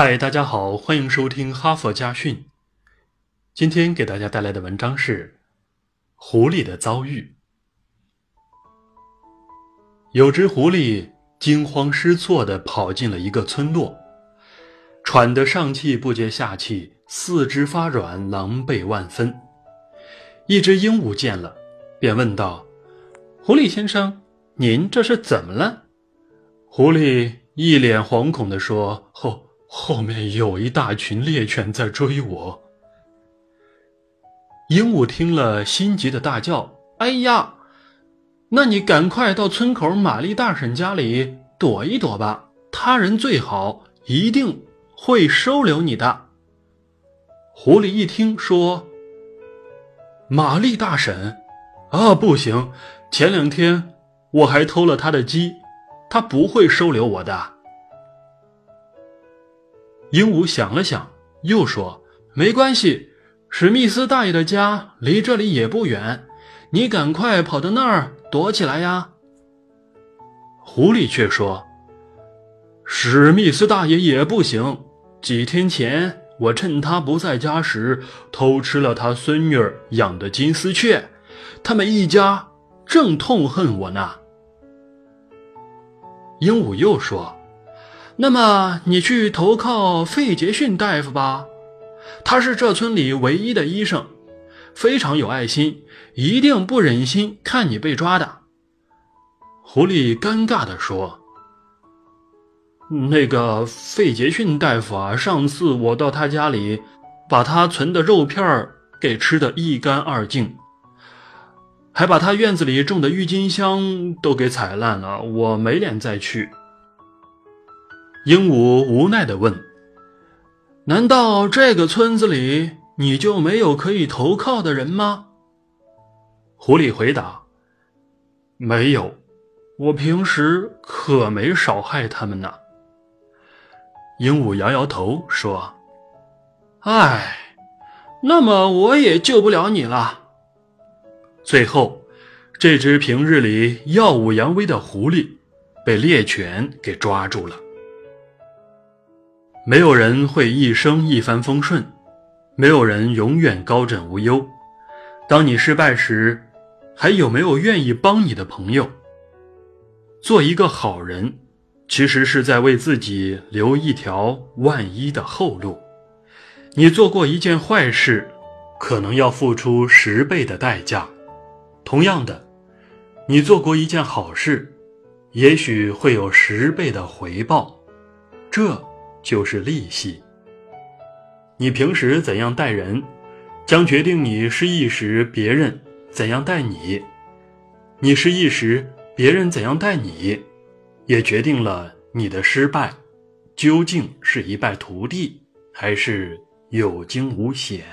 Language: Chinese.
嗨，大家好，欢迎收听哈佛家训。今天给大家带来的文章是《狐狸的遭遇》。有只狐狸惊慌失措地跑进了一个村落，喘得上气不接下气，四肢发软，狼狈万分。一只鹦鹉见了，便问道：“狐狸先生，您这是怎么了？”狐狸一脸惶恐地说：“后。”后面有一大群猎犬在追我。鹦鹉听了，心急的大叫：“哎呀，那你赶快到村口玛丽大婶家里躲一躲吧，他人最好，一定会收留你的。”狐狸一听说：“玛丽大婶，啊，不行，前两天我还偷了他的鸡，他不会收留我的。”鹦鹉想了想，又说：“没关系，史密斯大爷的家离这里也不远，你赶快跑到那儿躲起来呀。”狐狸却说：“史密斯大爷也不行。几天前，我趁他不在家时偷吃了他孙女养的金丝雀，他们一家正痛恨我呢。”鹦鹉又说。那么你去投靠费杰逊大夫吧，他是这村里唯一的医生，非常有爱心，一定不忍心看你被抓的。狐狸尴尬地说：“那个费杰逊大夫啊，上次我到他家里，把他存的肉片给吃得一干二净，还把他院子里种的郁金香都给踩烂了，我没脸再去。”鹦鹉无奈地问：“难道这个村子里你就没有可以投靠的人吗？”狐狸回答：“没有，我平时可没少害他们呢。”鹦鹉摇摇头说：“唉，那么我也救不了你了。”最后，这只平日里耀武扬威的狐狸被猎犬给抓住了。没有人会一生一帆风顺，没有人永远高枕无忧。当你失败时，还有没有愿意帮你的朋友？做一个好人，其实是在为自己留一条万一的后路。你做过一件坏事，可能要付出十倍的代价；同样的，你做过一件好事，也许会有十倍的回报。这。就是利息。你平时怎样待人，将决定你失意时别人怎样待你；你失意时别人怎样待你，也决定了你的失败究竟是一败涂地，还是有惊无险。